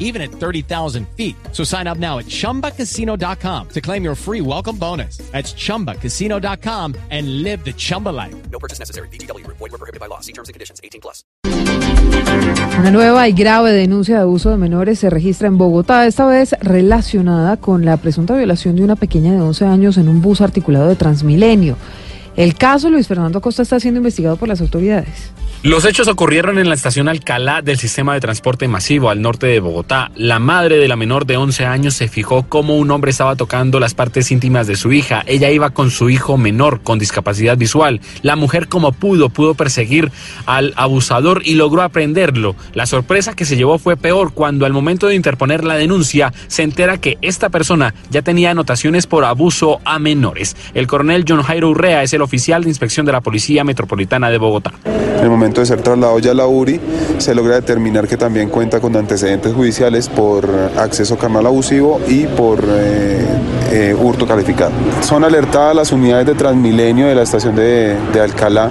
even at 30,000 feet. So sign up now at chumbacasino.com to claim your free welcome bonus. That's chumbacasino.com and live the Chumba life. No purchase necessary. BGW. Void were prohibited by law. See terms and conditions. 18 plus. Una nueva y grave denuncia de abuso de menores se registra en Bogotá, esta vez relacionada con la presunta violación de una pequeña de 11 años en un bus articulado de Transmilenio. El caso Luis Fernando Costa está siendo investigado por las autoridades. Los hechos ocurrieron en la estación Alcalá del sistema de transporte masivo al norte de Bogotá. La madre de la menor de 11 años se fijó cómo un hombre estaba tocando las partes íntimas de su hija. Ella iba con su hijo menor con discapacidad visual. La mujer como pudo pudo perseguir al abusador y logró aprenderlo. La sorpresa que se llevó fue peor cuando al momento de interponer la denuncia se entera que esta persona ya tenía anotaciones por abuso a menores. El coronel John Jairo Urrea es el oficial de inspección de la Policía Metropolitana de Bogotá. De ser trasladado ya a la URI, se logra determinar que también cuenta con antecedentes judiciales por acceso carnal abusivo y por eh, eh, hurto calificado. Son alertadas las unidades de Transmilenio de la estación de, Alcalá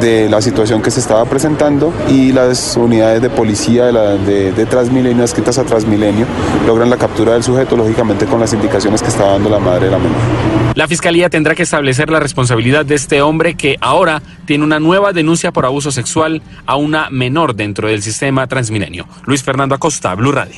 de la situación que se estaba presentando y las unidades de policía de, de, Transmilenio, adscritas a Transmilenio, logran la captura del sujeto, lógicamente con las indicaciones que estaba dando la madre de la menor. La fiscalía tendrá que establecer la responsabilidad de este hombre que ahora tiene una nueva denuncia por abuso sexual a una menor dentro del sistema Transmilenio. Luis Fernando Acosta, Blue Radio.